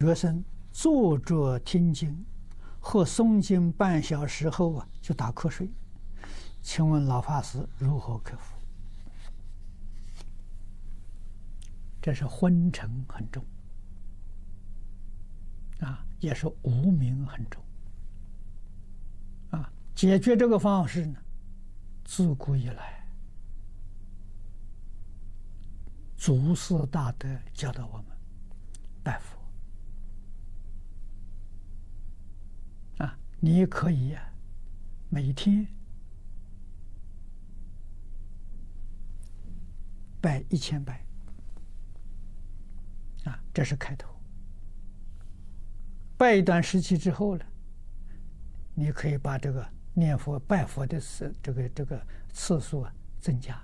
学生坐着听经或诵经半小时后啊，就打瞌睡，请问老法师如何克服？这是昏沉很重啊，也是无明很重啊。解决这个方式呢，自古以来，祖师大德教导我们拜佛啊，你可以呀，每天拜一千拜。啊，这是开头。拜一段时期之后呢，你可以把这个念佛、拜佛的次这个这个次数啊增加。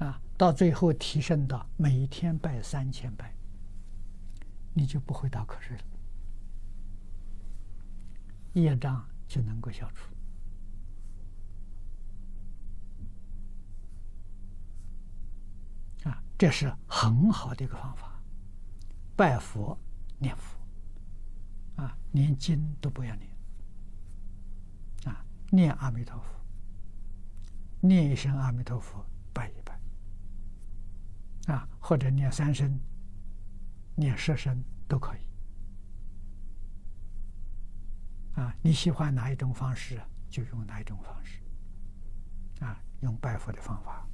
啊，到最后提升到每天拜三千拜，你就不会打瞌睡了，业障就能够消除。啊这是很好的一个方法，拜佛念佛，啊，连经都不要念，啊，念阿弥陀佛，念一声阿弥陀佛，拜一拜，啊，或者念三声，念十声都可以，啊，你喜欢哪一种方式，就用哪一种方式，啊，用拜佛的方法。